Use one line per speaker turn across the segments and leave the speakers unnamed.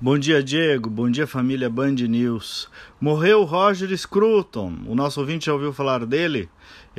Bom dia, Diego. Bom dia, família Band News. Morreu Roger Scruton. O nosso ouvinte já ouviu falar dele?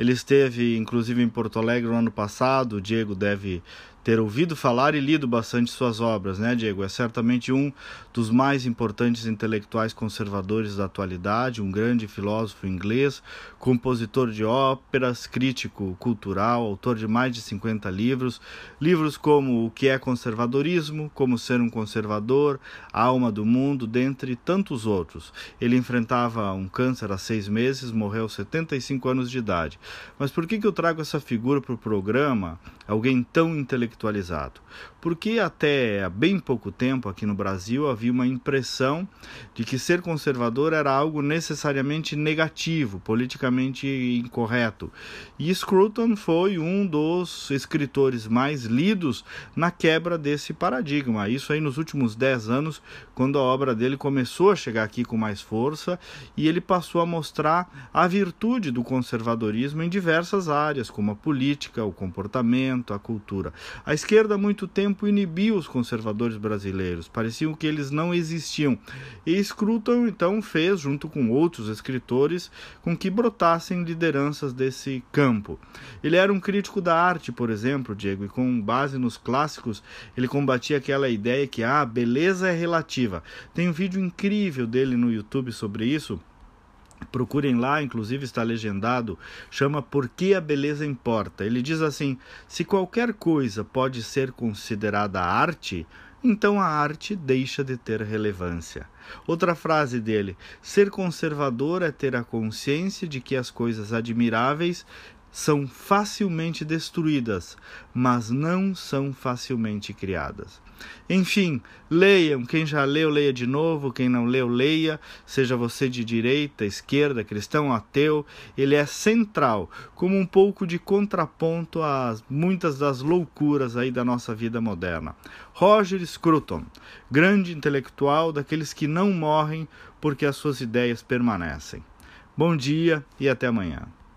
Ele esteve, inclusive, em Porto Alegre no ano passado. O Diego deve ter ouvido falar e lido bastante suas obras, né, Diego? É certamente um dos mais importantes intelectuais conservadores da atualidade, um grande filósofo inglês, compositor de óperas, crítico cultural, autor de mais de 50 livros, livros como O que é conservadorismo, Como ser um conservador, A alma do mundo, dentre tantos outros. Ele enfrentava um câncer há seis meses, morreu aos 75 anos de idade. Mas por que, que eu trago essa figura para o programa? Alguém tão intelectual intelectualizado. Porque até há bem pouco tempo aqui no Brasil havia uma impressão de que ser conservador era algo necessariamente negativo, politicamente incorreto. E Scruton foi um dos escritores mais lidos na quebra desse paradigma. Isso aí nos últimos dez anos, quando a obra dele começou a chegar aqui com mais força e ele passou a mostrar a virtude do conservadorismo em diversas áreas, como a política, o comportamento, a cultura. A esquerda há muito tempo inibiu os conservadores brasileiros, pareciam que eles não existiam. E Scruton então fez, junto com outros escritores, com que brotassem lideranças desse campo. Ele era um crítico da arte, por exemplo, Diego, e com base nos clássicos, ele combatia aquela ideia que a ah, beleza é relativa. Tem um vídeo incrível dele no YouTube sobre isso Procurem lá, inclusive está legendado, chama Por que a beleza importa. Ele diz assim: se qualquer coisa pode ser considerada arte, então a arte deixa de ter relevância. Outra frase dele: ser conservador é ter a consciência de que as coisas admiráveis são facilmente destruídas, mas não são facilmente criadas. Enfim, leiam. Quem já leu, leia de novo. Quem não leu, leia. Seja você de direita, esquerda, cristão, ateu. Ele é central, como um pouco de contraponto a muitas das loucuras aí da nossa vida moderna. Roger Scruton, grande intelectual daqueles que não morrem porque as suas ideias permanecem. Bom dia e até amanhã.